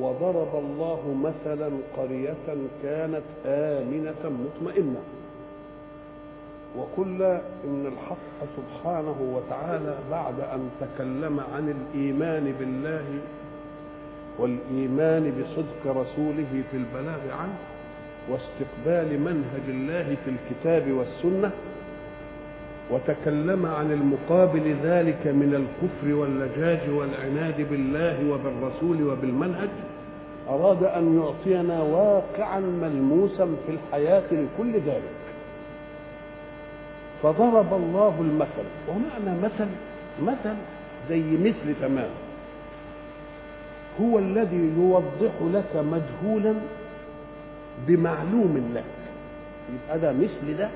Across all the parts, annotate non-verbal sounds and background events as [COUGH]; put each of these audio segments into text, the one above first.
وضرب الله مثلا قرية كانت آمنة مطمئنة. وقلنا إن الحق سبحانه وتعالى بعد أن تكلم عن الإيمان بالله والإيمان بصدق رسوله في البلاغ عنه واستقبال منهج الله في الكتاب والسنة وتكلم عن المقابل ذلك من الكفر واللجاج والعناد بالله وبالرسول وبالمنهج أراد أن يعطينا واقعا ملموسا في الحياة لكل ذلك. فضرب الله المثل. ومعنى مثل مثل زي مثل تمام. هو الذي يوضح لك مجهولا بمعلوم لك. يبقى ده مثل ده.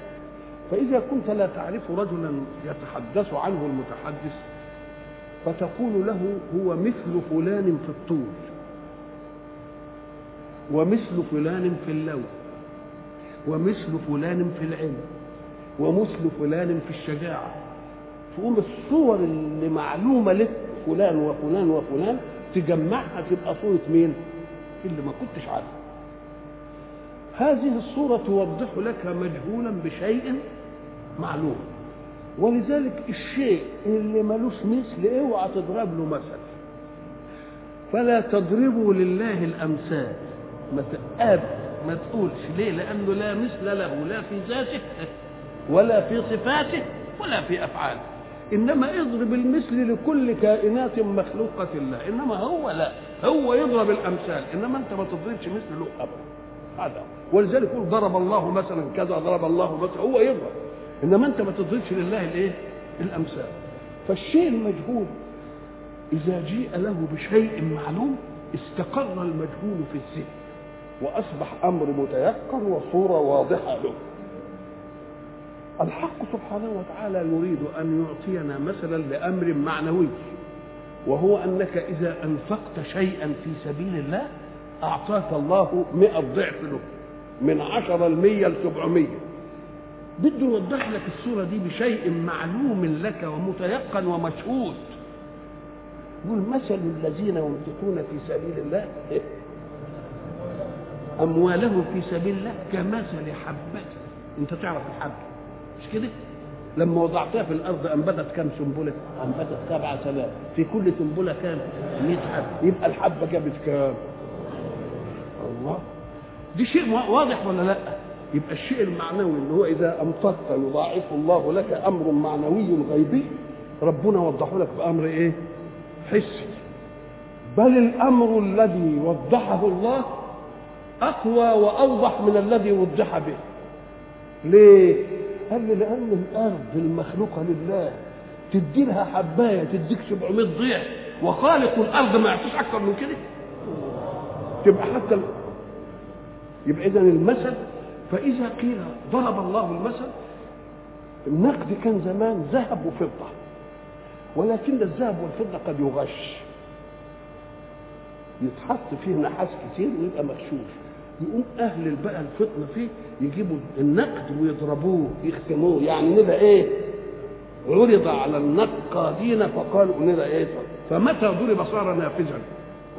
فإذا كنت لا تعرف رجلا يتحدث عنه المتحدث فتقول له هو مثل فلان في الطول. ومثل فلان في اللون ومثل فلان في العلم ومثل فلان في الشجاعة. تقوم الصور اللي معلومة لك فلان وفلان وفلان تجمعها تبقى صورة مين؟ اللي ما كنتش عارفه هذه الصورة توضح لك مجهولا بشيء معلوم. ولذلك الشيء اللي ملوش مثل اوعى تضرب له مثل. فلا تضربوا لله الأمثال. تقاب ما تقولش ليه؟ لأنه لا مثل له لا في ذاته ولا في صفاته ولا في أفعاله. إنما اضرب المثل لكل كائنات مخلوقة الله. إنما هو لا هو يضرب الأمثال. إنما أنت ما تضربش مثل له ابدا. هذا. ولذلك يقول ضرب الله مثلا كذا ضرب الله مثلا هو يضرب. إنما أنت ما تضربش لله الإيه؟ الأمثال. فالشيء المجهول إذا جيء له بشيء معلوم استقر المجهول في الذهن. وأصبح أمر متيقن وصورة واضحة له. الحق سبحانه وتعالى يريد أن يعطينا مثلا لأمر معنوي وهو أنك إذا أنفقت شيئا في سبيل الله أعطاك الله مئة ضعف له من عشرة المية لسبعمية بده يوضح لك الصورة دي بشيء معلوم لك ومتيقن ومشهود. يقول مثل الذين ينفقون في سبيل الله؟ [LAUGHS] أموالهم في سبيل الله كمثل حبة أنت تعرف الحبة مش كده؟ لما وضعتها في الأرض أنبتت كم سنبلة؟ أنبتت سبعة سباب في كل سنبلة كام؟ 100 حبة يبقى الحبة جابت كام؟ الله دي شيء واضح ولا لا يبقى الشيء المعنوي اللي هو إذا انفقت يضاعف الله لك أمر معنوي غيبي ربنا وضحه لك بأمر إيه حسي بل الأمر الذي وضحه الله أقوى وأوضح من الذي وضح به. ليه؟ قال لي لأن الأرض المخلوقة لله تدي لها حباية تديك 700 ضعف وخالق الأرض ما يعطيش أكثر من كده. تبقى حتى يبقى اذا المثل فإذا قيل ضرب الله المثل النقد كان زمان ذهب وفضة. ولكن الذهب والفضة قد يغش. يتحط فيه نحاس كتير ويبقى مغشوش. يقوم أهل بقى الفطنة فيه يجيبوا النقد ويضربوه يختموه. يعني نبقى إيه؟ عرض على النقادين فقالوا نبقى إيه؟ فمتى ضرب صار نافذا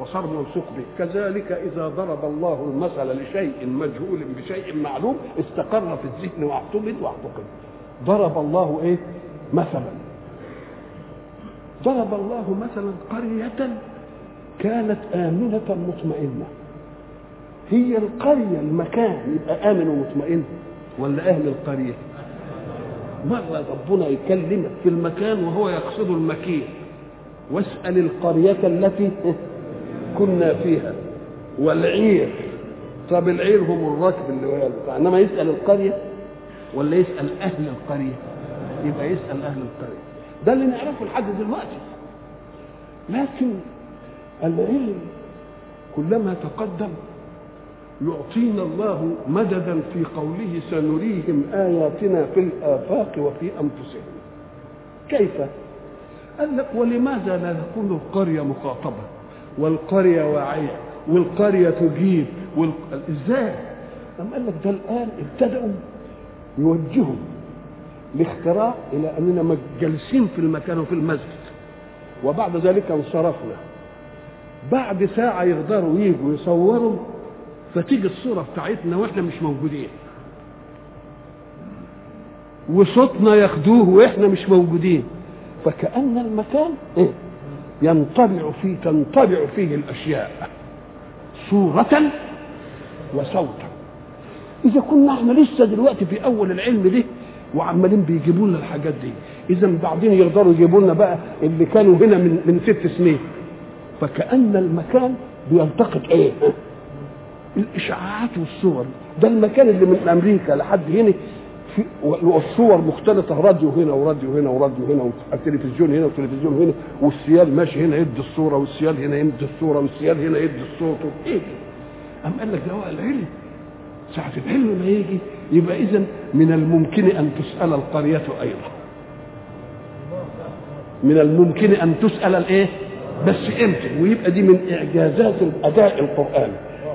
وصار موثوق به. كذلك إذا ضرب الله المثل لشيء مجهول بشيء معلوم استقر في الذهن واعتمد واعتقد. ضرب الله إيه؟ مثلا. ضرب الله مثلا قرية كانت آمنة مطمئنة. هي القرية المكان. يبقى آمن ومطمئن. ولا أهل القرية؟ مرة ربنا يكلمك في المكان وهو يقصد المكين واسأل القرية التي [LAUGHS] كنا فيها. والعير. طب العير هم الركب اللي بتاع إنما يسأل القرية ولا يسأل أهل القرية؟ يبقى يسأل أهل القرية. ده اللي نعرفه لحد دلوقتي. لكن العلم كلما تقدم يعطينا الله مددا في قوله سنريهم آياتنا في الآفاق وفي أنفسهم كيف؟ قال لك ولماذا لا تكون القرية مخاطبة والقرية واعية والقرية تجيب والق... إزاي؟ أم قال لك ده الآن ابتدأوا يوجهوا الاختراع إلى أننا جالسين في المكان وفي المسجد وبعد ذلك انصرفنا بعد ساعة يقدروا يجوا يصوروا فتيجي الصورة بتاعتنا وإحنا مش موجودين. وصوتنا ياخدوه وإحنا مش موجودين. فكأن المكان إيه؟ ينطبع فيه تنطبع فيه الأشياء. صورة وصوتا. إذا كنا إحنا لسه دلوقتي في أول العلم ده وعمالين بيجيبوا لنا الحاجات دي. إذا بعدين يقدروا يجيبوا لنا بقى اللي كانوا هنا من من ست سنين. فكأن المكان بيلتقط إيه؟ الإشعاعات والصور. ده المكان اللي من أمريكا لحد هنا في والصور مختلطة راديو هنا وراديو هنا وراديو هنا والتلفزيون هنا والتلفزيون هنا والسيال ماشي هنا يدي الصورة والسيال هنا يدي الصورة والسيال هنا يدي الصوت. إيه أم قال لك ده هو العلم؟ ساعة العلم ما يجي يبقى إذا من الممكن أن تسأل القرية أيضا. من الممكن أن تسأل الإيه؟ بس إمتى؟ ويبقى دي من إعجازات الأداء القرآني.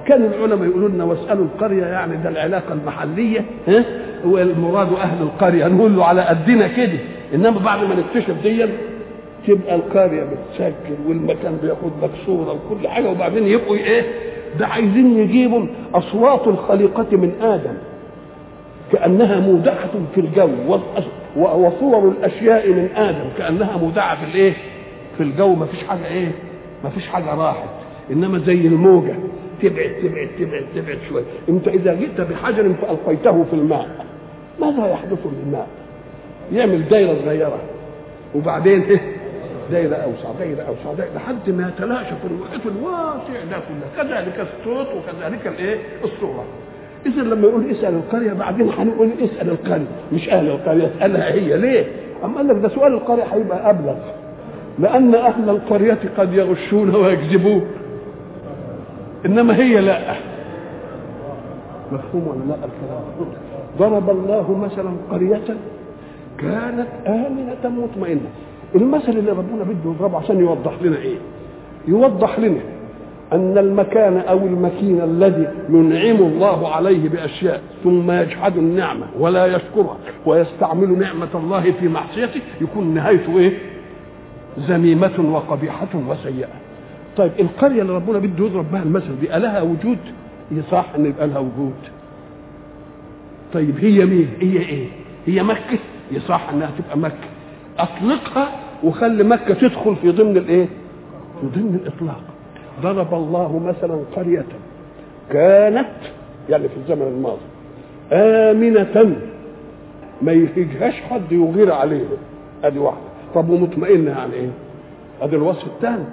كان العلماء يقولوا لنا واسألوا القرية يعني ده العلاقة المحلية ها؟ والمراد أهل القرية نقول له على قدنا كده. إنما بعد ما نكتشف دي تبقى القرية بتسجل والمكان بياخد لك صورة وكل حاجة وبعدين يبقوا إيه؟ ده عايزين يجيبوا أصوات الخليقة من آدم. كأنها مودعة في الجو وصور الأشياء من آدم. كأنها مودعة في الإيه؟ في الجو ما فيش حاجة إيه؟ ما فيش حاجة راحت. إنما زي الموجة. تبعد تبعد تبعد تبعد شوية انت إذا جئت بحجر فألقيته في الماء ماذا يحدث للماء يعمل دايرة صغيرة. وبعدين إيه؟ دايرة أوسع دايرة أوسع دايرة لحد ما يتلاشى في المحيط الواسع ده كله. كذلك الصوت وكذلك الإيه؟ الصورة. اذا لما يقول اسأل القرية بعدين هنقول اسأل القرية. مش أهل القرية أسألها هي. ليه؟ اما قال لك ده سؤال القرية هيبقى أبلغ. لأن أهل القرية قد يغشون ويكذبون. إنما هي لا. مفهوم ولا لا؟ الكلام. ضرب الله مثلا قرية كانت آمنة مطمئنة. المثل اللي ربنا بده يضربه عشان يوضح لنا إيه؟ يوضح لنا أن المكان أو المكين الذي ينعم الله عليه بأشياء ثم يجحد النعمة ولا يشكرها ويستعمل نعمة الله في معصيته يكون نهايته إيه؟ ذميمة وقبيحة وسيئة. طيب القرية اللي ربنا بده يضرب بها المثل دي لها وجود؟ يصح إن يبقى لها وجود. طيب هي مين؟ هي إيه؟ هي مكة؟ يصح إنها تبقى مكة. أطلقها وخلي مكة تدخل في ضمن الإيه؟ في ضمن الإطلاق. ضرب الله مثلا قرية كانت يعني في الزمن الماضي آمنة ما يهجهاش حد يغير عليه أدي واحدة. طب ومطمئنة يعني إيه؟ أدي الوصف الثاني.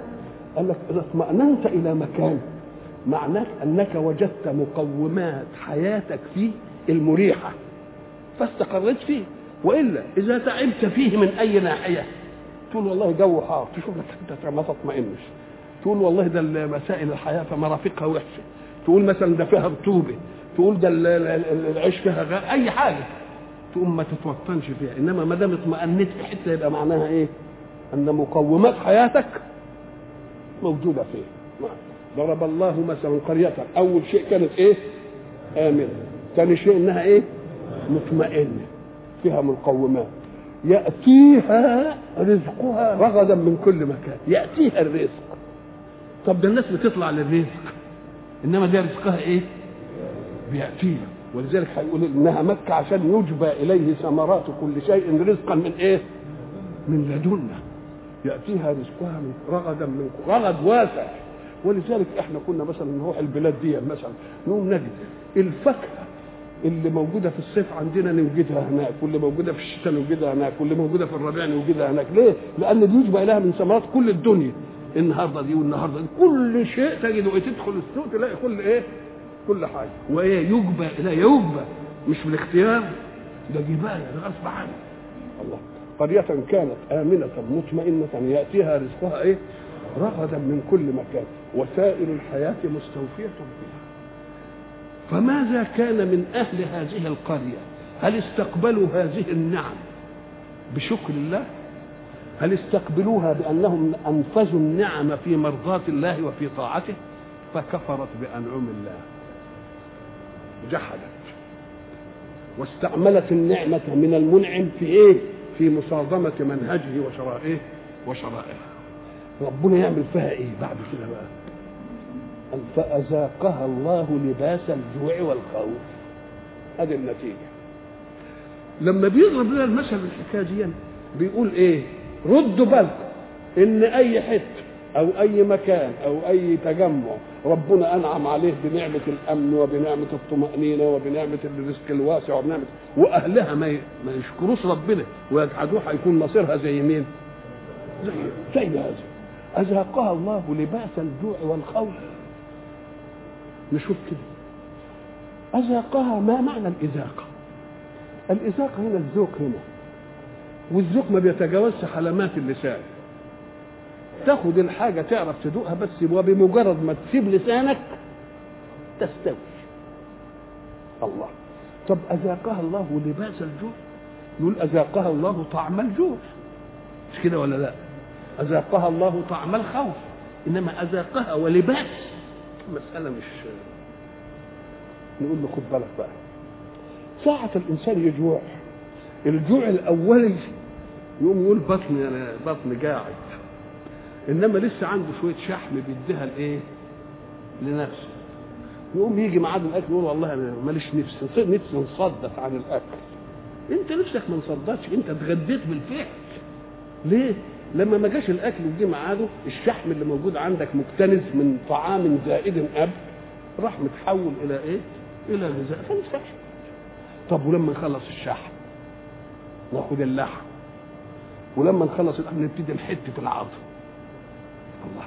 قال لك اذا اطمأننت إلى مكان معناه أنك وجدت مقومات حياتك فيه المريحة فاستقريت فيه وإلا إذا تعبت فيه من أي ناحية تقول والله جو حار تشوف لك أنت ما تطمئنش تقول والله ده مسائل الحياة فمرافقها وحشة تقول مثلا ده فيها رطوبة تقول ده العيش فيها غير أي حاجة تقوم ما تتوطنش فيها إنما ما دام اطمأنيت في حتة يبقى معناها إيه؟ أن مقومات حياتك موجودة فيه. ضرب الله مثلا قرية. أول شيء كانت إيه؟ آمنة. ثاني شيء إنها إيه؟ مطمئنة. فيها مقومات. يأتيها رزقها رغدا من كل مكان. يأتيها الرزق. طب ده الناس بتطلع للرزق. إنما ده رزقها إيه؟ بيأتيها. ولذلك هيقول إنها مكة عشان يجبى إليه ثمرات كل شيء رزقا من إيه؟ من لدنا يأتيها رزقها من رغدا من رغد واسع. ولذلك إحنا كنا مثلا نروح البلاد دي مثلا نقوم نجد الفاكهة اللي موجودة في الصيف عندنا نوجدها هناك واللي موجودة في الشتاء نوجدها هناك واللي موجودة في الربيع نوجدها هناك. ليه؟ لأن دي يجبى إليها من ثمرات كل الدنيا. النهارده دي والنهاردة دي كل شيء تجده تدخل السوق تلاقي كل إيه؟ كل حاجة. وإيه؟ يجبى اليها يجبى مش بالاختيار. ده جبايه ده غصب عنه الله. قرية كانت آمنة مطمئنة يأتيها رزقها إيه؟ رغدا من كل مكان وسائل الحياة مستوفية فيها فماذا كان من أهل هذه القرية؟ هل استقبلوا هذه النعم بشكر الله؟ هل استقبلوها بأنهم أنفذوا النعم في مرضاة الله وفي طاعته؟ فكفرت بأنعم الله. جحدت. واستعملت النعمة من المنعم في إيه؟ في مصادمة منهجه وشرائعه وشرائعه ربنا يعمل فيها إيه بعد كده بقى؟ قال فأذاقها الله لباس الجوع والخوف. هذه النتيجة. لما بيضرب لنا المثل الحكاية دي بيقول إيه؟ ردوا بالكم إن أي حتة أو أي مكان أو أي تجمع ربنا أنعم عليه بنعمة الأمن وبنعمة الطمأنينة وبنعمة الرزق الواسع وبنعمة وأهلها ما ما يشكروش ربنا ويجحدوه هيكون مصيرها زي مين؟ زي زي هذا أذاقها الله لباس الجوع والخوف. نشوف كده. أذاقها ما معنى الإذاقة الإذاقة هنا الذوق هنا. والذوق ما بيتجاوزش حلمات اللسان. تاخد الحاجة تعرف تدوقها بس وبمجرد ما تسيب لسانك تستوي. الله. طب أذاقها الله لباس الجوع؟ يقول أذاقها الله طعم الجوع. مش كده ولا لا؟ أذاقها الله طعم الخوف. إنما أذاقها ولباس. مسألة مش نقول له خد بالك بقى. ساعة الإنسان يجوع الجوع الأولي يقوم يقول بطني أنا بطني قاعد. إنما لسه عنده شوية شحم بيديها الإيه؟ لنفسه. يقوم يجي ميعاد الأكل يقول والله أنا ماليش نفس نفسي انصدت عن الأكل. أنت نفسك ما انصدتش أنت اتغديت بالفعل. ليه؟ لما ما جاش الأكل وجه ميعاده الشحم اللي موجود عندك مكتنز من طعام زائد قبل راح متحول إلى إيه؟ إلى غذاء. فنفسكش طب ولما نخلص الشحم؟ ناخد اللحم. ولما نخلص اللحم نبتدي نحت في العظم. الله.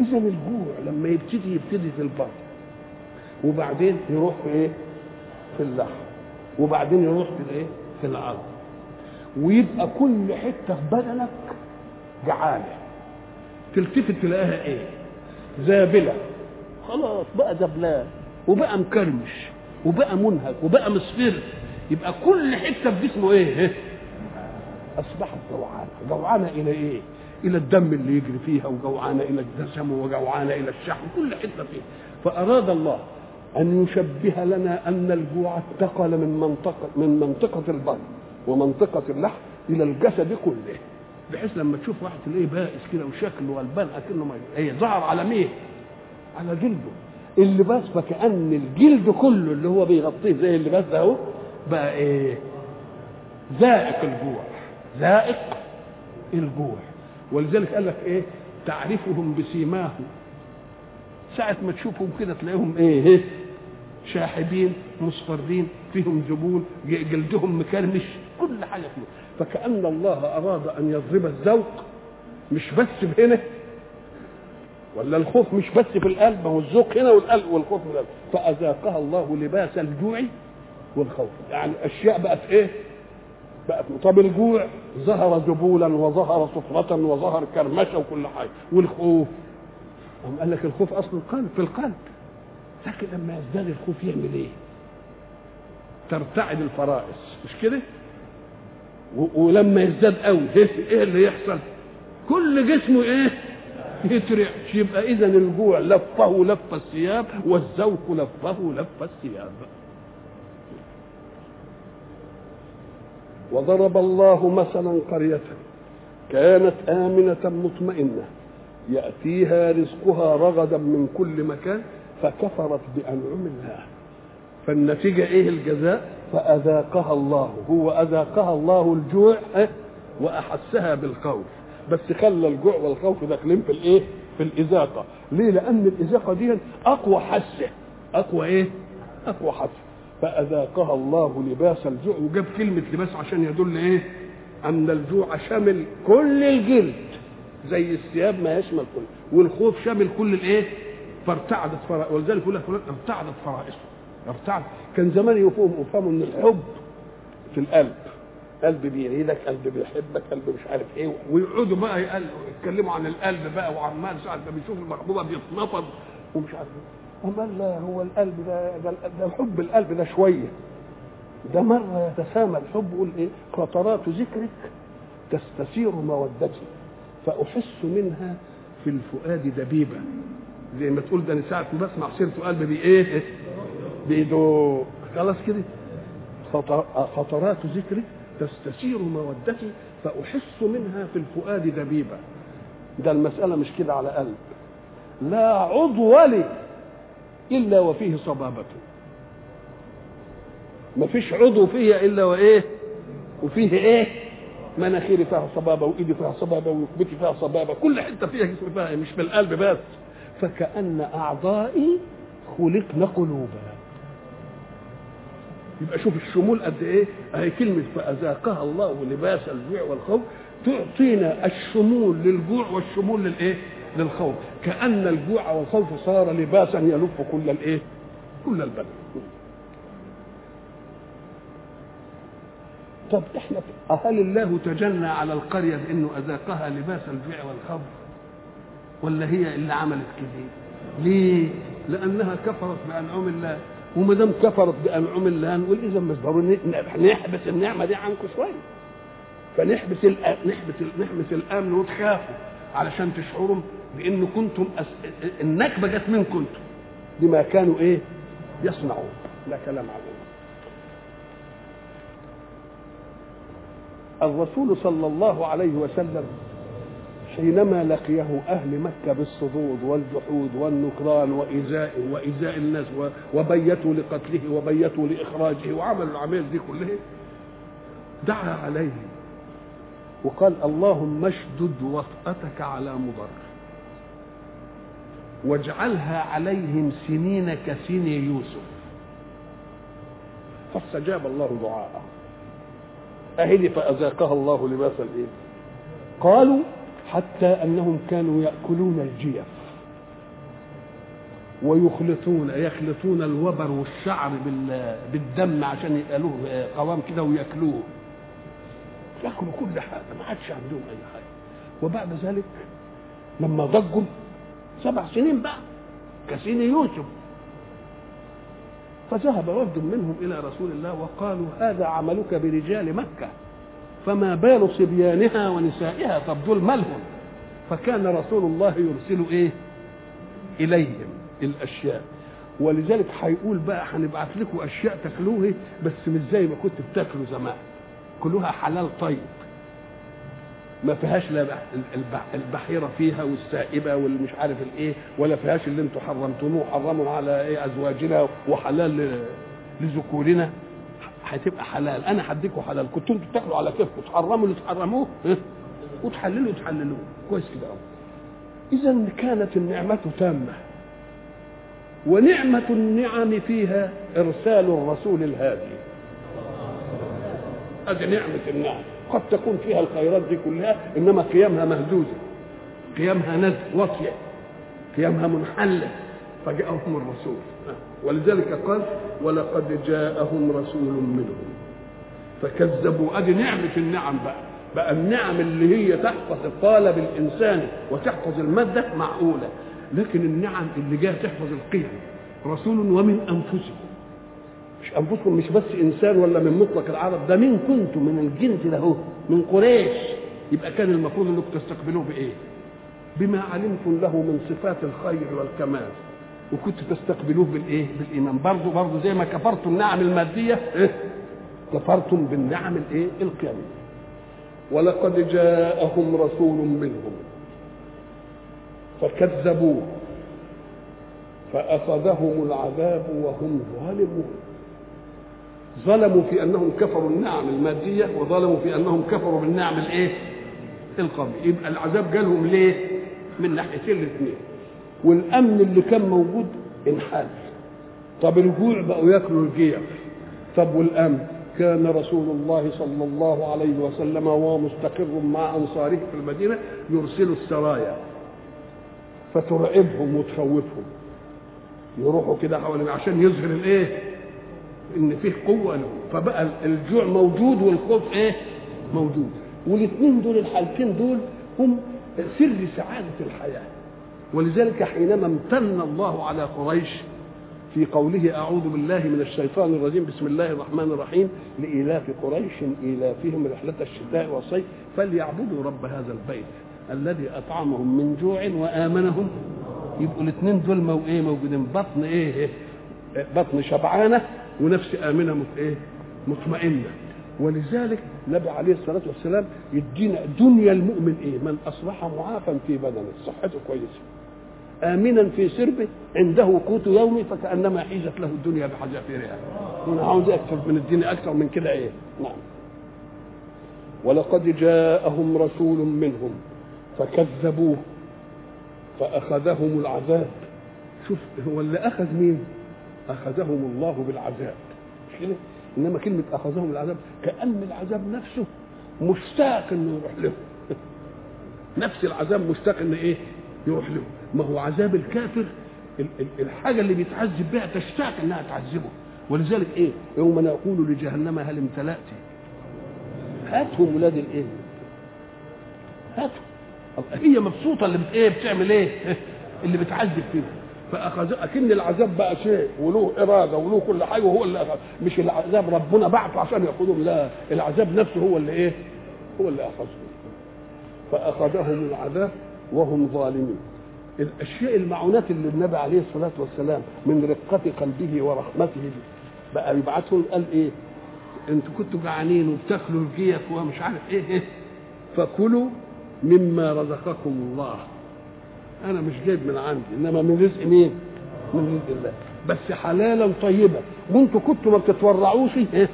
إذا الجوع لما يبتدي يبتدي في البطن وبعدين يروح في إيه؟ في اللحم وبعدين يروح في الإيه؟ في العظم. ويبقى كل حتة في بدنك جعانة. تلتفت تلاقيها إيه؟ زابلة. خلاص بقى زبلان وبقى مكرمش وبقى منهك وبقى مصفر. يبقى كل حتة في جسمه إيه؟ أصبحت جوعانة. جوعانة إلى إيه؟ إلى الدم اللي يجري فيها وجوعانه إلى الدسم وجوعانه إلى الشحم كل حتة فيها فأراد الله أن يشبه لنا أن الجوع انتقل من منطقة من منطقة البطن ومنطقة اللحم إلى الجسد كله بحيث لما تشوف واحد تلاقيه بائس كده وشكله غلبان أكنه ما هي ظهر على مين؟ على جلده اللباس فكأن الجلد كله اللي هو بيغطيه زي اللباس ده أهو بقى إيه؟ ذائق الجوع ذائق الجوع ولذلك قال لك إيه؟ تعرفهم بسيماهم ساعة ما تشوفهم كده تلاقيهم إيه؟ إيه؟ شاحبين مصفرين فيهم ذبول جلدهم مكرمش كل حاجة فيهم فكأن الله أراد أن يضرب الذوق مش بس هنا ولا الخوف مش بس في القلب ما هو الذوق هنا والقلب والخوف في القلب فأذاقها الله لباس الجوع والخوف يعني أشياء بقت إيه؟ بقت طب الجوع ظهر ذبولا وظهر صفرة وظهر كرمشة وكل حاجة. والخوف. هم قال لك الخوف أصل القلب في القلب. لكن لما يزداد الخوف يعمل إيه؟ ترتعد الفرائس. مش كده؟ ولما يزداد قوي إيه اللي يحصل؟ كل جسمه إيه؟ يترعش يبقى اذا الجوع لفه لف الثياب والذوق لفه لف الثياب. وضرب الله مثلا قرية كانت آمنة مطمئنة يأتيها رزقها رغدا من كل مكان فكفرت بأنعم الله. فالنتيجة إيه الجزاء؟ فأذاقها الله هو أذاقها الله الجوع وأحسها بالخوف. بس خلى الجوع والخوف داخلين في الإيه؟ في الإذاقة. ليه؟ لأن الإذاقة دي أقوى حسة. أقوى إيه؟ أقوى حسة. فأذاقها الله لباس الجوع وجاب كلمة لباس عشان يدل إيه؟ أن الجوع شامل كل الجلد زي الثياب ما يشمل كل والخوف شامل كل الإيه؟ فارتعدت فرائص ولذلك يقول لك ارتعدت فرائصه ارتعد كان زمان يفهم يفهموا إن الحب في القلب قلب بيريدك قلب بيحبك قلب مش عارف إيه ويقعدوا بقى يتكلموا عن القلب بقى ساعة ما بيشوف المحبوبة بيتنفض ومش عارف أما لا هو القلب ده ده, ده حب القلب ده شوية. ده مرة يتسامى الحب يقول إيه؟ قطرات ذكرك تستثير مودتي فأحس منها في الفؤاد دبيبة. زي ما تقول ده أنا ساعة ما بسمع سيرة قلبي بإيه؟ بيدو. خلاص كده. خطرات ذكرك تستثير مودتي فأحس منها في الفؤاد دبيبة. ده المسألة مش كده على قلب. لا عضو لي إلا وفيه صبابة. فيش عضو فيها إلا وإيه؟ وفيه إيه؟ مناخيري فيها صبابة وإيدي فيها صبابة وركبتي فيها صبابة. كل حتة فيها جسم فيها مش في القلب بس. فكأن أعضائي خلقن قلوبا. يبقى شوف الشمول قد إيه؟ أهي كلمة فأذاقها الله لباس الجوع والخوف. تعطينا الشمول للجوع والشمول للإيه؟ للخوف. كأن الجوع والخوف صار لباسا يلف كل الإيه؟ كل البدن طب إحنا هل الله تجنى على القرية بإنه أذاقها لباس الجوع والخوف؟ ولا هي اللي عملت كده ليه؟ لأنها كفرت بأنعم الله. وما دام كفرت بأنعم الله نقول إذا مش ضروري نحبس النعمة دي عنكم شوية. فنحبس نحبس نحبس الأمن وتخافوا علشان تشعروا بان كنتم أس... النكبة جت منكم كنتم. بما كانوا إيه؟ يصنعون. لا كلام عليه. الرسول صلى الله عليه وسلم حينما لقيه أهل مكة بالصدود والجحود والنكران وإيذائه وإيذاء الناس وبيتوا لقتله وبيتوا لإخراجه وعملوا العملية دي كلها دعا عليهم وقال اللهم اشدد وطأتك على مضر واجعلها عليهم سنين كسن يوسف. فاستجاب الله دعاءه. أهل فأذاقها الله لباس الإيه قالوا حتى أنهم كانوا يأكلون الجيف. ويخلطون يخلطون الوبر والشعر بالدم عشان يبقى له قوام كده ويأكلوه. يأكلوا كل حاجة ما عادش عندهم أي حاجة. وبعد ذلك لما ضجوا سبع سنين بقى. كسين يوسف. فذهب وفد منهم إلى رسول الله وقالوا هذا عملك برجال مكة. فما بال صبيانها ونسائها طب دول مالهم. فكان رسول الله يرسل إيه؟ إليهم الأشياء. ولذلك هيقول بقى هنبعت لكم أشياء تاكلوها بس مش زي ما كنت بتاكلوا زمان. كلها حلال طيب. ما فيهاش لا البحيرة فيها والسائبة والمش عارف الإيه ولا فيهاش اللي أنتم حرمتموه حرموا على إيه أزواجنا وحلال لذكورنا. هتبقى حلال. أنا هديكوا حلال. كنتوا أنتوا بتاكلوا على كيفكم. تحرموا اللي تحرموه وتحللوا تحللوه كويس كده قوي اذا كانت النعمة تامة. ونعمة النعم فيها إرسال الرسول الهادي. هذه نعمة النعم. قد تكون فيها الخيرات دي كلها إنما قيامها مهزوزه قيامها نز واطيه قيامها منحله فجاءهم الرسول. ولذلك قال ولقد جاءهم رسول منهم. فكذبوا. أدي نعمه النعم بقى. بقى النعم اللي هي تحفظ الطالب الانساني وتحفظ المادة معقولة. لكن النعم اللي جاية تحفظ القيم. رسول ومن انفسكم مش أنفسكم مش بس إنسان ولا من مطلق العرب ده مين كنتم من الجنس هو من قريش. يبقى كان المفروض إنكم تستقبلوه بإيه؟ بما علمتم له من صفات الخير والكمال. وكنت تستقبلوه بالإيه؟ بالإيمان. برضه برضه زي ما كفرتم النعم المادية إيه؟ كفرتم بالنعم الإيه؟ القيامية. ولقد جاءهم رسول منهم فكذبوه فأخذهم العذاب وهم ظالمون. ظلموا في أنهم كفروا النعم المادية وظلموا في أنهم كفروا بالنعم الإيه؟ القومية. يبقى العذاب جالهم ليه؟ من ناحيتين الاثنين. والأمن اللي كان موجود انحل طب الجوع بقوا ياكلوا الجيع. طب والأمن؟ كان رسول الله صلى الله عليه وسلم وهو مستقر مع أنصاره في المدينة يرسل السرايا. فترعبهم وتخوفهم. يروحوا كده حوالين عشان يظهر الإيه؟ إن فيه قوة له فبقى الجوع موجود والخوف إيه؟ موجود. والاثنين دول الحالتين دول هم سر سعادة الحياة. ولذلك حينما امتن الله على قريش في قوله أعوذ بالله من الشيطان الرجيم بسم الله الرحمن الرحيم لإيلاف قريش إيلافهم رحلة الشتاء والصيف فليعبدوا رب هذا البيت الذي أطعمهم من جوع وآمنهم. يبقوا الاثنين دول إيه موجودين. بطن إيه بطن شبعانة. ونفس آمنة إيه؟ مطمئنة. ولذلك النبي عليه الصلاة والسلام يدينا دنيا المؤمن إيه؟ من أصبح معافا في بدنه. صحته كويسة. امنا في سربه. عنده قوت يومي فكأنما حيزت له الدنيا بحذافيرها وأنا عاوز أكثر من الدنيا أكثر من كده إيه؟ نعم. ولقد جاءهم رسول منهم فكذبوه فأخذهم العذاب. شوف هو اللي أخذ مين؟ أخذهم الله بالعذاب. مش كده إنما كلمة أخذهم العذاب كأن العذاب نفسه مشتاق إنه يروح له. [LAUGHS] نفس العذاب مشتاق إنه إيه؟ يروح له. ما هو عذاب الكافر الحاجة اللي بيتعذب بها تشتاق إنها تعذبه. ولذلك إيه؟ يوم نقول لجهنم هل امتلأت هاتهم ولاد الإيه؟ هاتهم. هي مبسوطة اللي إيه؟ بتعمل إيه؟ [LAUGHS] اللي بتعذب فيه فاخذ أكن العذاب بقى شيء وله إرادة وله كل حاجة وهو اللي أخذ. مش العذاب ربنا بعته عشان ياخذهم لا العذاب نفسه هو اللي إيه؟ هو اللي اخذهم فأخذهم العذاب وهم ظالمين. الأشياء المعونات اللي النبي عليه الصلاة والسلام من رقة قلبه ورحمته بقى يبعثهم قال إيه؟ أنتوا كنتوا جعانين وبتاكلوا الجيف ومش عارف إيه, إيه. فكلوا مما رزقكم الله. أنا مش جايب من عندي إنما من رزق مين؟ من رزق الله. بس حلالا طيبا. وأنتوا كنتوا ما بتتورعوش إيه؟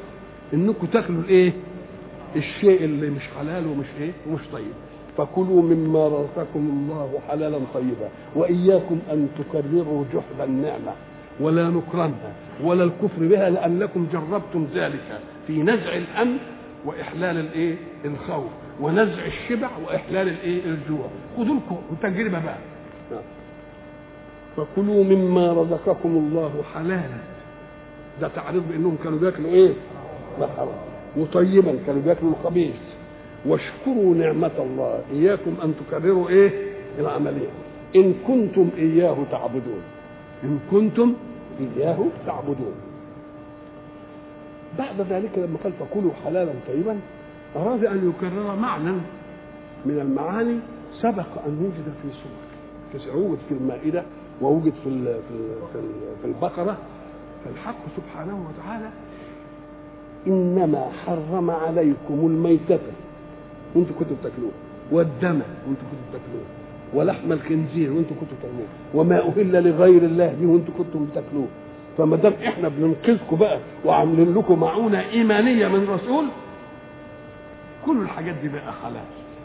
انكم تاكلوا الإيه؟ الشيء اللي مش حلال ومش إيه؟ ومش طيب. فكلوا مما رزقكم الله حلالا طيبا وإياكم أن تكرروا جحد النعمة ولا نكرانها ولا الكفر بها لأنكم جربتم ذلك في نزع الأمن وإحلال الإيه؟ الخوف. ونزع الشبع وإحلال الإيه؟ الجوع. خذوا لكم تجربه بقى. فكلوا مما رزقكم الله حلالا. ده تعريض بأنهم كانوا بياكلوا إيه؟ ما حرام وطيبا كانوا بياكلوا الخبيث. واشكروا نعمة الله. إياكم أن تكرروا إيه؟ العملية. إن كنتم إياه تعبدون. إن كنتم إياه تعبدون. بعد ذلك لما قال فكلوا حلالا طيبا أراد أن يكرر معنى من المعاني سبق أن وجد في سورة وجد في المائدة ووجد في في في البقرة. فالحق سبحانه وتعالى إنما حرم عليكم الميتة. وأنتم كنتوا بتاكلوه والدم وأنتم كنتوا بتاكلوه ولحم الخنزير وأنتم كنتوا بتاكلوه وما أهل لغير الله به وأنتم كنتم بتاكلوه فما دام إحنا بننقذكم بقى وعاملين لكم معونة إيمانية من رسول كل الحاجات دي بقى حلال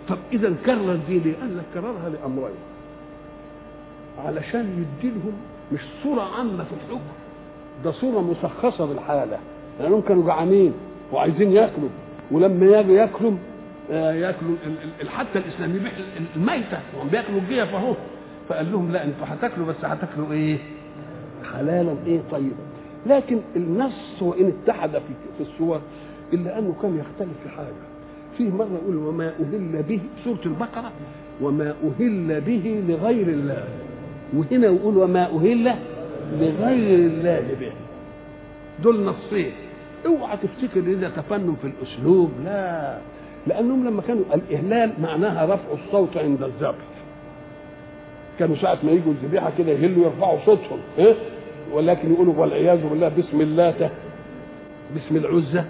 طب إذا كرر دي ليه؟ قال لك كررها لأمرين. علشان يديلهم مش صورة عامة في الحكم. ده صورة مشخصة بالحاله لأنهم كانوا جعانين وعايزين ياكلوا. ولما يجوا ياكلوا آه ياكلوا حتى الاسلام يبيح الميتة. وهم بياكلوا الجيف أهو. فقال لهم لا أنتوا هتاكلوا بس هتاكلوا إيه؟ حلالا إيه طيبا. لكن النص وإن اتحد في في الصور إلا أنه كان يختلف في حاجة. فيه مرة يقول وما أهل به سورة البقرة وما أهل به لغير الله. وهنا يقول وما أهل لغير الله به. دول نصين. اوعى تفتكر إن ده تفنن في الأسلوب لا. لأنهم لما كانوا الإهلال معناها رفع الصوت عند الذبح كانوا ساعة ما يجوا الذبيحة كده يهلوا يرفعوا صوتهم إيه؟ ولكن يقولوا والعياذ بالله باسم اللاتة باسم العزة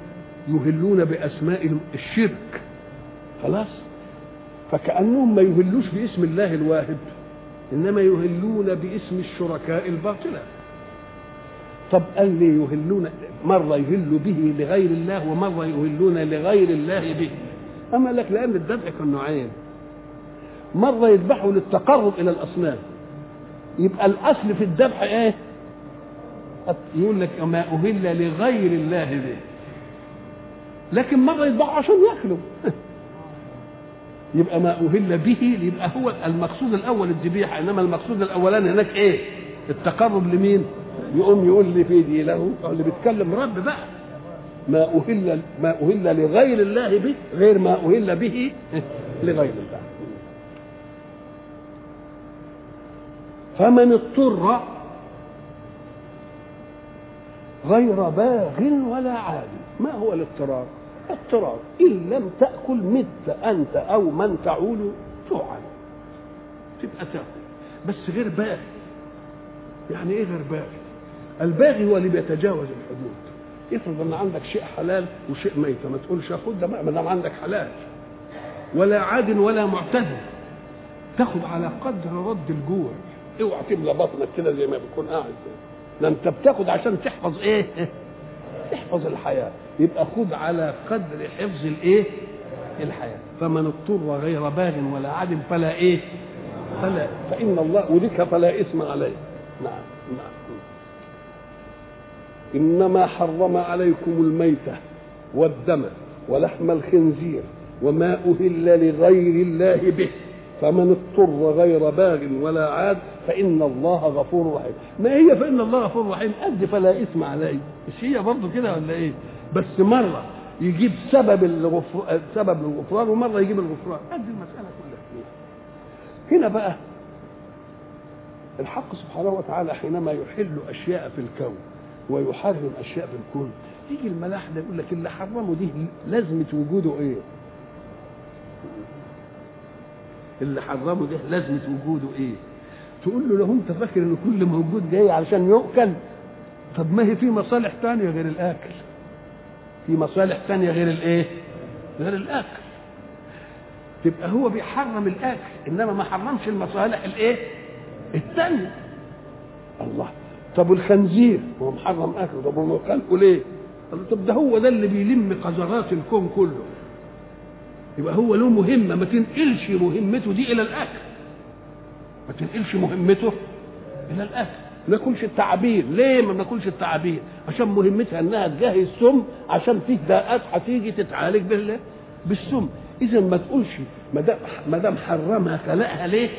يهلون بأسماء الشرك. خلاص؟ فكأنهم ما يهلوش باسم الله الواهب إنما يهلون باسم الشركاء الباطلة. طب قال لي يهلون مرة يهلوا به لغير الله ومرة يهلون لغير الله به. أما لك لأن الذبح كان نوعين مرة يذبحوا للتقرب إلى الأصنام. يبقى الأصل في الذبح إيه؟ يقول لك ما أهل لغير الله به لكن مرة يذبحوا عشان ياكلوا [LAUGHS] يبقى ما أهل به يبقى هو المقصود الأول الذبيحة إنما المقصود الأولاني هناك إيه؟ التقرب لمين؟ يقوم يقول لي في دي له اللي بيتكلم رب بقى ما أهل ما أهل لغير الله به غير ما أهل به [LAUGHS] لغير الله فمن اضطر غير باغ ولا عاد. ما هو الاضطرار؟ اضطرار إن لم تأكل مت أنت أو من تعول جوعا تبقى تأكل. بس غير باغي يعني إيه غير باغي الباغي هو اللي بيتجاوز الحدود. افرض أن عندك شيء حلال وشيء ميت. ما تقولش خد ده ما دام عندك حلال. ولا عاد ولا معتدل تاخد على قدر رد الجوع. اوعى تملى بطنك كده زي ما بتكون قاعد. ده انت عشان تحفظ إيه؟ تحفظ الحياة. يبقى خد على قدر حفظ الايه؟ الحياة. فمن اضطر غير باغ ولا عاد فلا إيه؟ فلا. فإن الله ولك فلا إثم عليه. نعم نعم. إنما حرم عليكم الميتة والدم ولحم الخنزير وما أهل لغير الله به. فمن اضطر غير باغ ولا عاد فإن الله غفور رحيم. ما هي فإن الله غفور رحيم؟ قد فلا إثم عليه. مش هي برضه كده ولا إيه؟ بس مرة يجيب سبب الغفر... سبب الغفران ومرة يجيب الغفران. قد المسألة كلها. هنا بقى الحق سبحانه وتعالى حينما يحل أشياء في الكون ويحرم أشياء في الكون يجي الملاحدة يقول لك اللي حرمه دي لازمة وجوده إيه؟ اللي حرمه ده لازمة وجوده إيه؟ تقول له لو أنت فاكر إن كل موجود جاي علشان يؤكل طب ما هي في مصالح ثانية غير الأكل في مصالح ثانية غير الإيه؟ غير الأكل تبقى هو بيحرم الأكل إنما ما حرمش المصالح الإيه؟ الثانية الله طب الخنزير هو محرم أكله طب هو ليه؟ طب ده هو ده اللي بيلم قذرات الكون كله يبقى هو له مهمة ما تنقلش مهمته دي إلى الأكل. ما تنقلش مهمته إلى الأكل. ما ناكلش التعابير ليه ما بناكلش التعابير عشان مهمتها إنها تجهز سم عشان فيه داءات هتيجي تتعالج بال بالسم. إذا ما تقولش ما دام ما دام حرمها خلقها ليه؟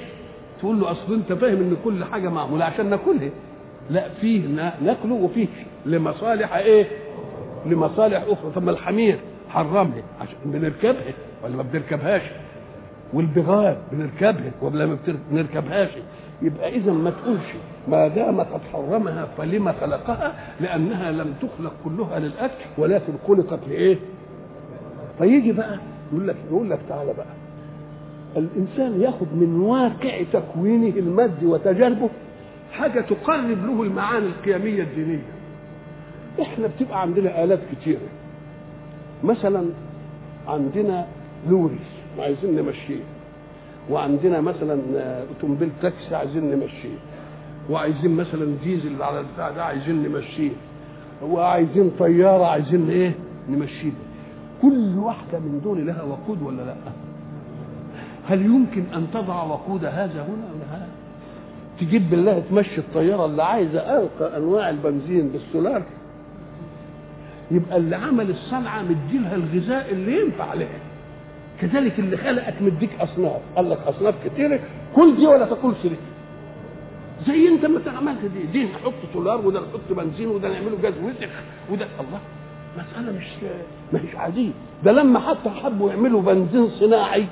تقول له أصل أنت فاهم إن كل حاجة معمولة عشان ناكلها. لا فيه ناكله وفيه لمصالح إيه؟ لمصالح أخرى. طب ما الحمير حرمها عشان بنركبها ولا ما بنركبهاش. والبغال بنركبها. ولا ما بنركبهاش. يبقى اذا ما تقولش ما دام قد حرمها فلما خلقها لأنها لم تخلق كلها للأكل ولكن خلقت لإيه؟ فيجي بقى يقول لك يقول لك تعالى بقى. الإنسان ياخذ من واقع تكوينه المادي وتجاربه حاجة تقرب له المعاني القيمية الدينية. إحنا بتبقى عندنا آلات كتيرة. مثلا عندنا لوري عايزين نمشيه. وعندنا مثلا اوتومبيل تاكسي عايزين نمشيه. وعايزين مثلا ديزل على البتاع ده عايزين نمشيه. وعايزين طيارة عايزين إيه؟ نمشيه. كل واحدة من دول لها وقود ولا لأ؟ هل يمكن أن تضع وقود هذا هنا ولا هذا؟ تجيب بالله تمشي الطيارة اللي عايزة ارقى أنواع البنزين بالسولار يبقى اللي عمل الصنعه مديلها الغذاء اللي ينفع لها كذلك اللي خلقك مديك أصناف. قال لك أصناف كتيرة. كل دي ولا تاكلش دي زي أنت ما عملت دي. دي نحط سولار وده نحط بنزين وده نعمله جاز وسخ وده الله. مسألة مش هيش عاديه ده لما حتى حبوا يعملوا بنزين صناعي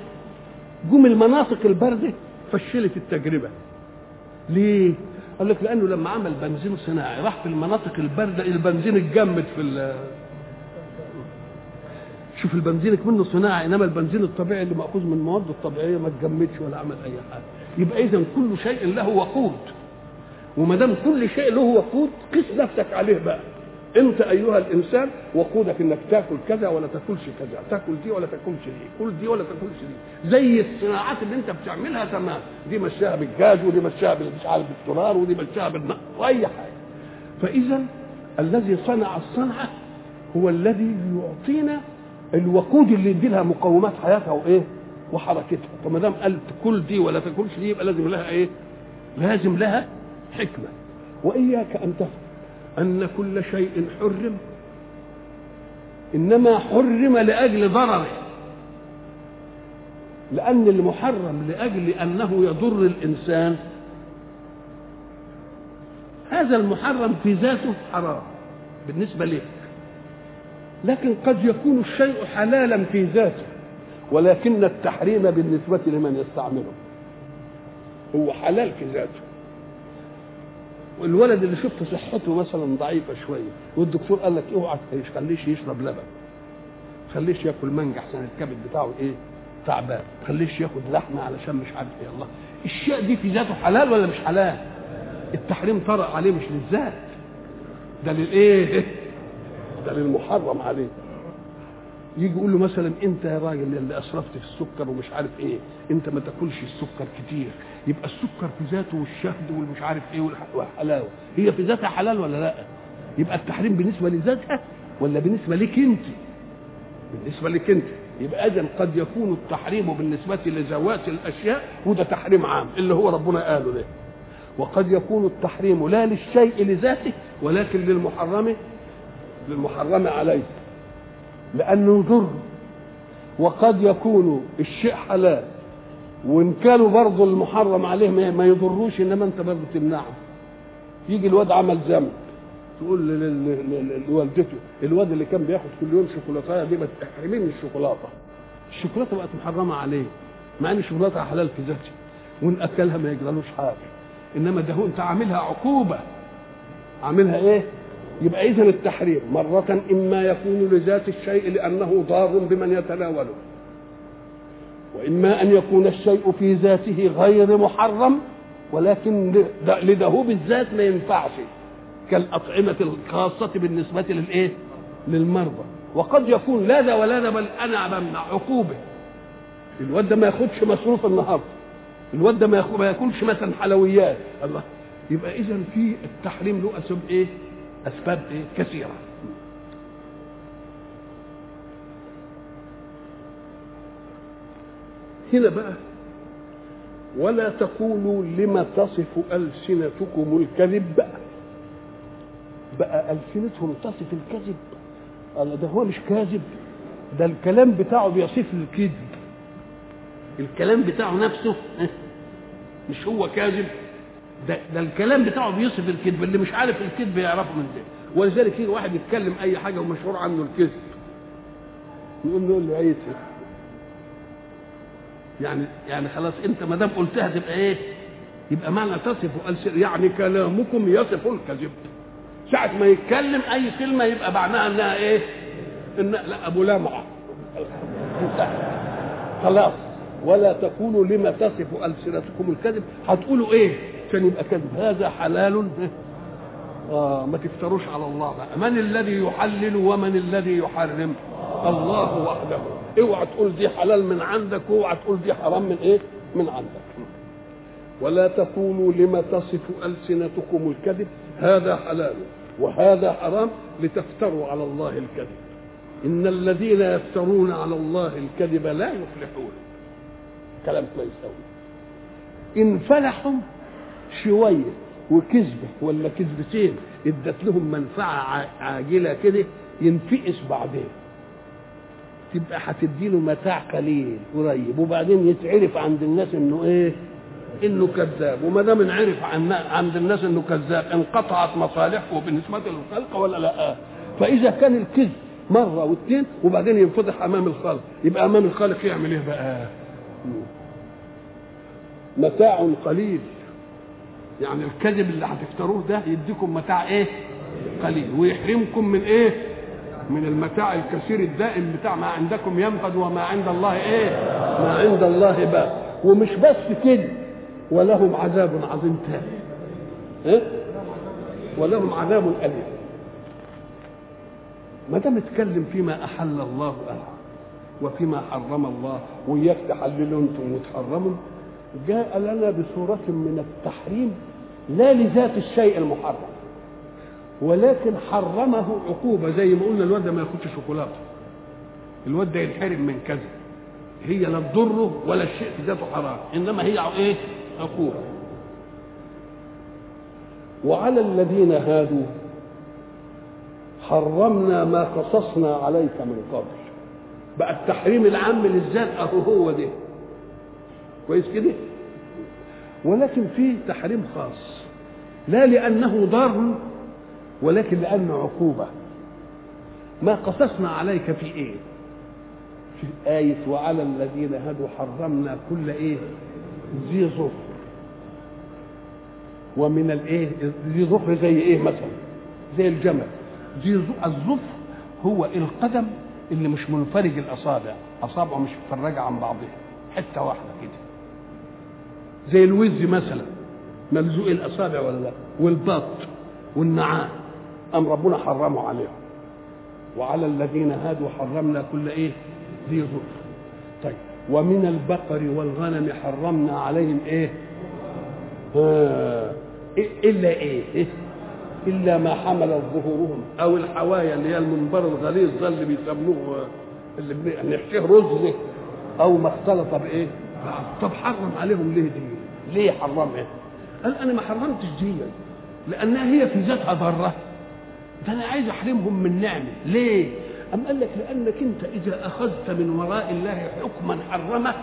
جم المناطق الباردة فشلت التجربة. ليه؟ قال لك لأنه لما عمل بنزين صناعي راح في المناطق الباردة البنزين اتجمد في شوف البنزين منه صناعي إنما البنزين الطبيعي اللي مأخوذ من المواد الطبيعية ما اتجمدش ولا عمل أي حاجة. يبقى اذا كل شيء له وقود. وما دام كل شيء له وقود قس نفسك عليه بقى. انت ايها الانسان وقودك انك تاكل كذا ولا تاكلش كذا تاكل دي ولا تاكلش دي كل دي ولا تاكلش دي. زي الصناعات اللي انت بتعملها تمام. دي مشاها بالجاز ودي مشاها مش عارف بالدولار ودي مشاها بالنقط وأي حاجة. فإذا الذي صنع الصنعة هو الذي يعطينا الوقود اللي يدي لها مقومات حياتها وإيه؟ وحركتها. فما دام قال كل دي ولا تاكلش دي يبقى لازم لها إيه؟ لازم لها حكمة. وإياك أن تفهم أن كل شيء حرم إنما حرم لأجل ضرره لأن المحرم لأجل أنه يضر الإنسان. هذا المحرم في ذاته حرام بالنسبة لك لكن قد يكون الشيء حلالا في ذاته ولكن التحريم بالنسبة لمن يستعمله هو حلال في ذاته. والولد اللي شفت صحته مثلا ضعيفة شوية والدكتور قال لك اوعى خليش يشرب لبن. خليش ياكل مانجا احسن الكبد بتاعه إيه؟ تعبان. خليش ياخد لحمة علشان مش عارف إيه. الله. الشيء دي في ذاته حلال ولا مش حلال؟ التحريم طرأ عليه مش للذات. ده للايه ده للمحرم عليه. يجي يقول له مثلا انت يا راجل اللي أسرفت في السكر ومش عارف إيه انت ما تاكلش السكر كتير. يبقى السكر في ذاته والشهد والمش عارف إيه والحلاوه هي في ذاتها حلال ولا لأ؟ يبقى التحريم بالنسبة لذاتها ولا بالنسبة لك أنت؟ بالنسبة لك أنت. يبقى اذا قد يكون التحريم بالنسبة لذوات الأشياء وده تحريم عام اللي هو ربنا قاله ده. وقد يكون التحريم لا للشيء لذاته ولكن للمحرم للمحرم عليه. لأنه يضر وقد يكون الشيء حلال وإن كانوا برضه المحرم عليه ما يضروش إنما أنت برضه تمنعه. يجي الواد عمل ذنب. تقول لوالدته الواد اللي كان بياخد كل يوم شوكولاته دي ما تحرميه من الشوكولاتة. الشوكولاتة بقت محرمة عليه مع إن الشوكولاتة حلال في ذاته وإن أكلها ما يجرالوش حاجة. إنما ده هو أنت عاملها عقوبة. عاملها إيه؟ يبقى اذا التحريم مرة إما يكون لذات الشيء لأنه ضار بمن يتناوله. وإما أن يكون الشيء في ذاته غير محرم ولكن لده بالذات ما ينفعش كالأطعمة الخاصة بالنسبة للإيه؟ للمرضى وقد يكون لا ذا ولا ذا بل أنا بمنع عقوبة الواد ده ما ياخدش مصروف النهارده الواد ده ما ياكلش مثلا حلويات الله يبقى إذا في التحريم له أسباب إيه؟ أسباب إيه؟ كثيرة هنا بقى. ولا تقولوا لما تصف ألسنتكم الكذب بقى. بقى ألسنتهم تصف الكذب. قال ده هو مش كاذب. ده الكلام بتاعه بيصف الكذب. الكلام بتاعه نفسه مش هو كاذب. ده, ده الكلام بتاعه بيصف الكذب. اللي مش عارف الكذب يعرفه من ده. ولذلك يجي واحد يتكلم أي حاجة ومشهور عنه الكذب. نقول له عيسى يعني يعني خلاص انت ما دام قلتها تبقى إيه؟ يبقى معنى تصف ألسن يعني كلامكم يصف الكذب ساعة ما يتكلم أي كلمة يبقى معناها إنها إيه؟ إن لا أبو لمعة خلاص ولا تقولوا لما تصف ألسنتكم الكذب هتقولوا إيه؟ عشان يبقى كذب هذا حلال آه ما تفتروش على الله بقى من الذي يحلل ومن الذي يحرم الله وحده. اوعى تقول دي حلال من عندك واوعى تقول دي حرام من إيه؟ من عندك. ولا تقولوا لما تصف ألسنتكم الكذب؟ هذا حلال وهذا حرام لتفتروا على الله الكذب. إن الذين يفترون على الله الكذب لا يفلحون. كلام كويس قوي إن فلحوا شوية وكذبة ولا كذبتين إدت لهم منفعة عاجلة كده ينفقس بعدين. تبقى هتديله متاع قليل قريب وبعدين يتعرف عند الناس إنه إيه؟ إنه كذاب. وما دام انعرف عن عند الناس إنه كذاب انقطعت مصالحه بالنسبة للخلق ولا لا؟ فإذا كان الكذب مرة واثنين وبعدين ينفضح أمام الخلق. يبقى أمام الخالق يعمل إيه بقى؟ متاع قليل. يعني الكذب اللي هتفتروه ده يديكم متاع إيه؟ قليل. ويحرمكم من إيه؟ من المتاع الكثير الدائم بتاع ما عندكم ينفد وما عند الله إيه؟ ما عند الله باق ومش بس كده ولهم عذاب عظيم تاني. إيه؟ ولهم عذاب أليم. ما دام اتكلم فيما أحل الله أهل وفيما حرم الله وإياك تحللوا أنتم وتحرموا جاء لنا بصورة من التحريم لا لذات الشيء المحرم. ولكن حرمه عقوبة زي ما قلنا الواد ما ياخدش شوكولاتة. الواد ده ينحرم من كذا. هي لا تضره ولا الشيء في ذاته حرام إنما هي إيه؟ عقوبة. وعلى الذين هادوا حرمنا ما قصصنا عليك من قبل. بقى التحريم العام للذات أهو هو ده. كويس كده؟ ولكن فيه تحريم خاص. لا لأنه ضار ولكن لأنه عقوبة. ما قصصنا عليك في إيه؟ في آية وعلى الذين هادوا حرمنا كل إيه؟ ذي ظفر. ومن الإيه؟ ذي ظفر زي إيه مثلا؟ زي الجمل. ذي الظفر هو القدم اللي مش منفرج الأصابع. أصابعه مش مفرجة عن بعضها. حتة واحدة كده. زي الوز مثلا. ملزوق الأصابع ولا لا؟ والبط والنعام. أم ربنا حرمه عليهم. وعلى الذين هادوا حرمنا كل إيه؟ ذي ظفر طيب ومن البقر والغنم حرمنا عليهم إيه؟ آه. إلا إيه, إيه؟ إلا ما حملت ظهورهم أو الحوايا اللي هي المنبر الغليظ ده اللي بيسموه اللي بنحشيه رز أو ما اختلط بإيه؟ طب حرم عليهم ليه دي؟ ليه حرمها؟ قال أنا ما حرمتش دي لأنها هي في ذاتها ضارة. ده أنا عايز أحرمهم من نعمة. ليه؟ أم قال لك لأنك أنت إذا أخذت من وراء الله حكما حرمه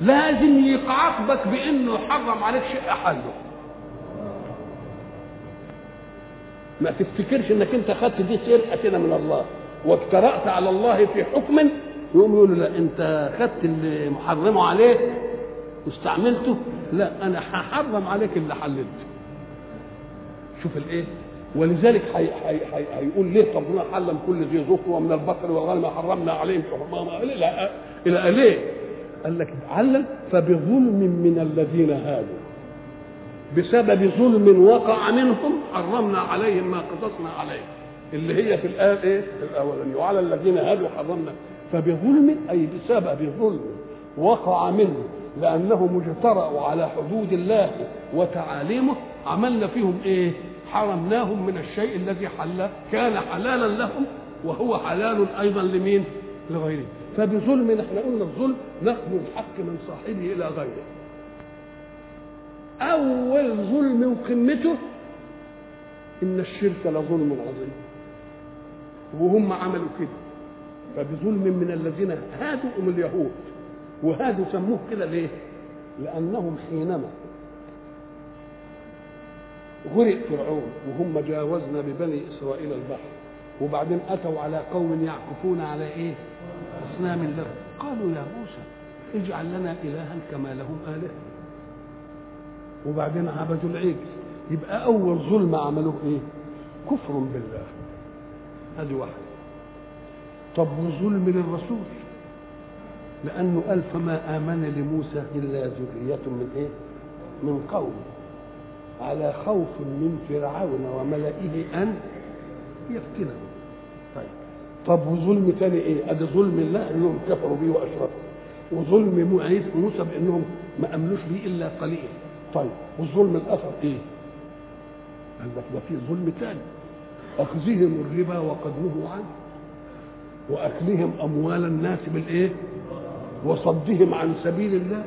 لازم يعاقبك بأنه حرم عليك شيء أحله ما تفتكرش إنك أنت خدت دي سرقه كده من الله واجترأت على الله في حكم؟ يقوم يقول لا أنت خدت اللي محرمه عليك واستعملته؟ لا أنا هحرم عليك اللي حللته. شوف الإيه؟ ولذلك هي هي هي هيقول ليه ربنا حرم كل ذي ظفر ومن البقر والغنم حرمنا عليهم شحومهما إلى إلى ليه؟ قال لك علم فبظلم من الذين هادوا بسبب ظلم وقع منهم حرمنا عليهم ما قصصنا عليه اللي هي في الآية إيه؟ الأولانية وعلى الذين هادوا حرمنا فبظلم أي بسبب ظلم وقع منهم لأنهم اجترأوا على حدود الله وتعاليمه عملنا فيهم إيه؟ حرمناهم من الشيء الذي حل كان حلالا لهم وهو حلال أيضا لمين؟ لغيره فبظلم إحنا قلنا الظلم نقل الحق من صاحبه إلى غيره أول ظلم وقمته إن الشرك لظلم عظيم وهم عملوا كده فبظلم من الذين هادوا هم اليهود وهادوا سموه كده ليه؟ لأنهم حينما غرق فرعون وهم جاوزنا ببني إسرائيل البحر وبعدين أتوا على قوم يعكفون على إيه؟ أصنام لهم. قالوا يا موسى اجعل لنا إلها كما لهم اله وبعدين عبدوا العجل. يبقى أول ظلم عملوه إيه؟ كفر بالله. هذه واحدة. طب وظلم للرسول؟ لأنه قال فما آمن لموسى إلا ذرية من إيه؟ من قومه. على خوف من فرعون وملئه أن يفتنهم طيب. طب وظلم تاني إيه؟ أدي ظلم الله إنهم كفروا به وأشركوا. وظلم موسى بإنهم ما أمنوش به إلا قليل. طيب. والظلم الآخر إيه؟ قال لك ده في ظلم تاني. أخذهم الربا وقد نهوا عنه. وأكلهم أموال الناس بالإيه؟ وصدهم عن سبيل الله.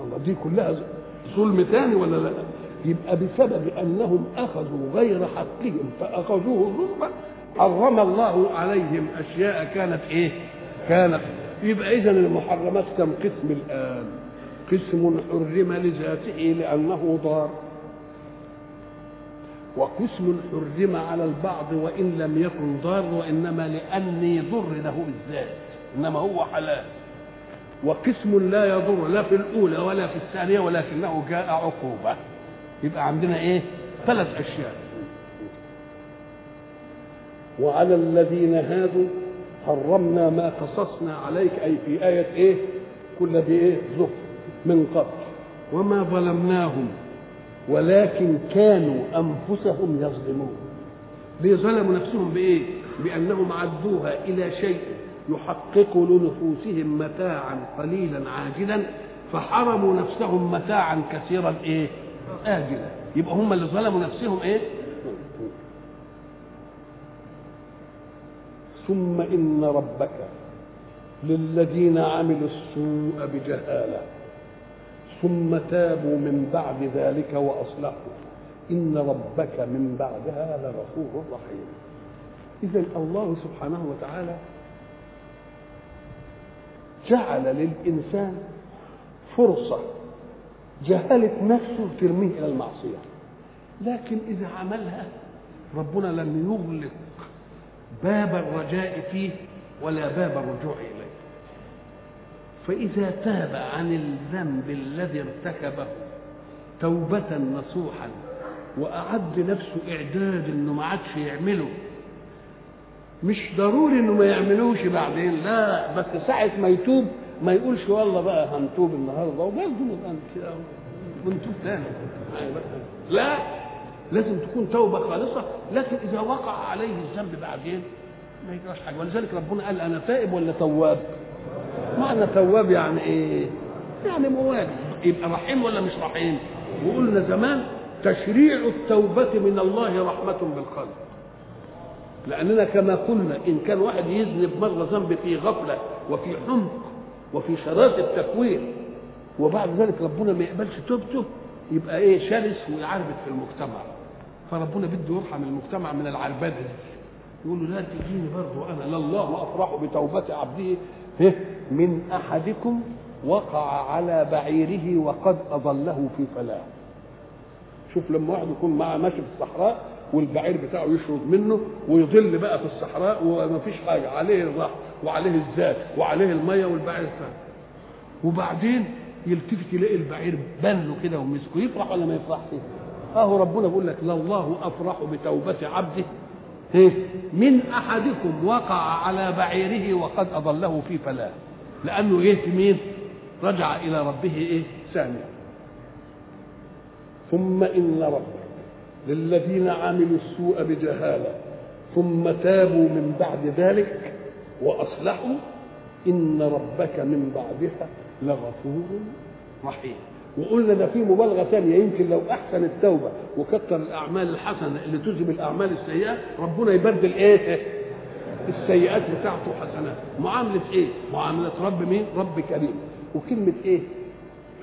الله دي كلها ظلم ثاني ولا لا؟ يبقى بسبب أنهم أخذوا غير حقهم فأخذوه ظلما حرم الله عليهم أشياء كانت إيه؟ كانت يبقى اذا المحرمات كم قسم الآن؟ قسم حرم لذاته لأنه ضار. وقسم حرم على البعض وإن لم يكن ضار وإنما لأني ضر له بالذات إنما هو حلال. وقسم لا يضر لا في الأولى ولا في الثانية ولكنه جاء عقوبة. يبقى عندنا إيه؟ ثلاث أشياء. وعلى الذين هادوا حرمنا ما قصصنا عليك أي في آية إيه؟ كل دي إيه؟ ظفر من قبل. وما ظلمناهم ولكن كانوا أنفسهم يظلمون. ليه ظلموا نفسهم بإيه؟ بأنهم عدوها إلى شيء يحقق لنفوسهم متاعا قليلا عاجلا فحرموا نفسهم متاعا كثيرا إيه؟ آجلا يبقى هم اللي ظلموا نفسهم إيه؟ ثم إن ربك للذين عملوا السوء بجهالة. ثم تابوا من بعد ذلك وأصلحوا. إن ربك من بعدها لغفور رحيم. إذا الله سبحانه وتعالى جعل للإنسان فرصة جهلت نفسه ترميه إلى المعصية. لكن إذا عملها ربنا لم يغلق باب الرجاء فيه ولا باب الرجوع إليه. فإذا تاب عن الذنب الذي ارتكبه توبة نصوحا وأعد نفسه إعداد إنه ما عادش يعمله مش ضروري إنه ما يعملوش بعدين لا بس ساعة ما يتوب ما يقولش والله بقى هنتوب النهارده وبرضه نبقى كده ونتوب تاني لا لازم تكون توبة خالصة لكن إذا وقع عليه الذنب بعدين ما يجراش حاجة ولذلك ربنا قال أنا تائب ولا تواب؟ معنى تواب يعني إيه؟ يعني موالي يبقى رحيم ولا مش رحيم؟ وقلنا زمان تشريع التوبة من الله رحمة بالخلق لأننا كما قلنا إن كان واحد يذنب مرة ذنب في غفلة وفي حمق وفي شراسة التكوين وبعد ذلك ربنا ما يقبلش توبته يبقى إيه شرس ويعربد في المجتمع. فربنا بده يرحم المجتمع من العربده دي. يقول له لا تجيني برضه أنا لله أفرح بتوبة عبده. من أحدكم وقع على بعيره وقد اضله في فلاه. شوف لما واحد يكون معاه ماشي في الصحراء والبعير بتاعه يشرب منه ويظل بقى في الصحراء وما فيش حاجة عليه الرحم وعليه الزاد وعليه الميه والبعير الثاني وبعدين يلتفت يلاقي البعير بان له كده ومسكه يفرح ولا ما يفرحش؟ أهو ربنا بيقول لك لله أفرح بتوبة عبده من أحدكم وقع على بعيره وقد أضله في فلاه لأنه إيه مين؟ رجع إلى ربه إيه؟ ثانيا ثم إن ربك للذين عملوا السوء بجهالة ثم تابوا من بعد ذلك وأصلحوا إن ربك من بعدها لغفور رحيم. وقلنا ده في مبالغة ثانية يمكن لو أحسن التوبة وكثر الأعمال الحسنة اللي تذهب الأعمال السيئة ربنا يبدل إيه؟ السيئات بتاعته حسنات معاملة إيه؟ معاملة رب مين؟ رب كريم. وكلمة إيه؟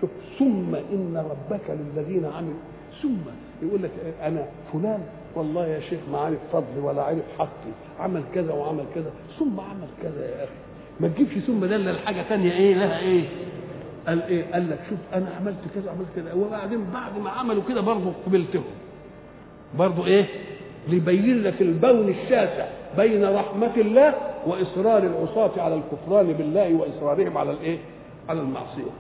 شوف ثم إن ربك للذين عملوا ثم يقول لك أنا فلان والله يا شيخ ما عارف فضلي ولا عارف حقي عمل كذا وعمل كذا ثم عمل كذا يا أخي. ما تجيبش ثم ده إلا الحاجة ثانية إيه لها إيه؟ قال إيه؟ قال لك شوف أنا عملت كذا عملت كذا. وبعدين بعد ما عملوا كده برضه قبلتهم. برضه إيه؟ ليبين لك البون الشاسع بين رحمة الله وإصرار العصاة على الكفران بالله وإصرارهم على الإيه؟ على المعصية.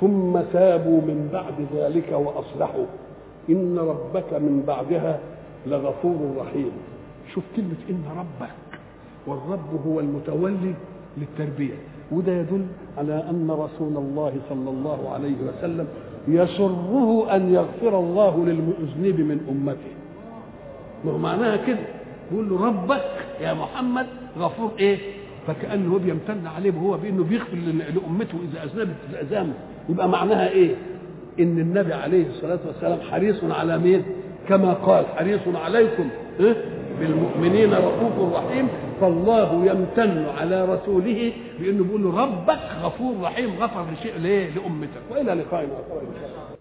ثم تابوا من بعد ذلك وأصلحوا. إن ربك من بعدها لغفور رحيم. شوف كلمة إن ربك والرب هو المتولي للتربية. وده يدل على أن رسول الله صلى الله عليه وسلم يسره أن يغفر الله للمذنب من أمته. ما هو معناها كده؟ بيقول له ربك يا محمد غفور إيه؟ فكأنه هو بيمتن عليه هو بأنه بيغفر لأمته إذا أذنبت الأذان يبقى معناها إيه؟ إن النبي عليه الصلاة والسلام حريص على مين؟ كما قال حريص عليكم إيه؟ بالمؤمنين رؤوف رحيم فالله يمتن على رسوله بأنه بيقول ربك غفور رحيم غفر لشيء ليه لأمتك وإلى لقاء آخر إن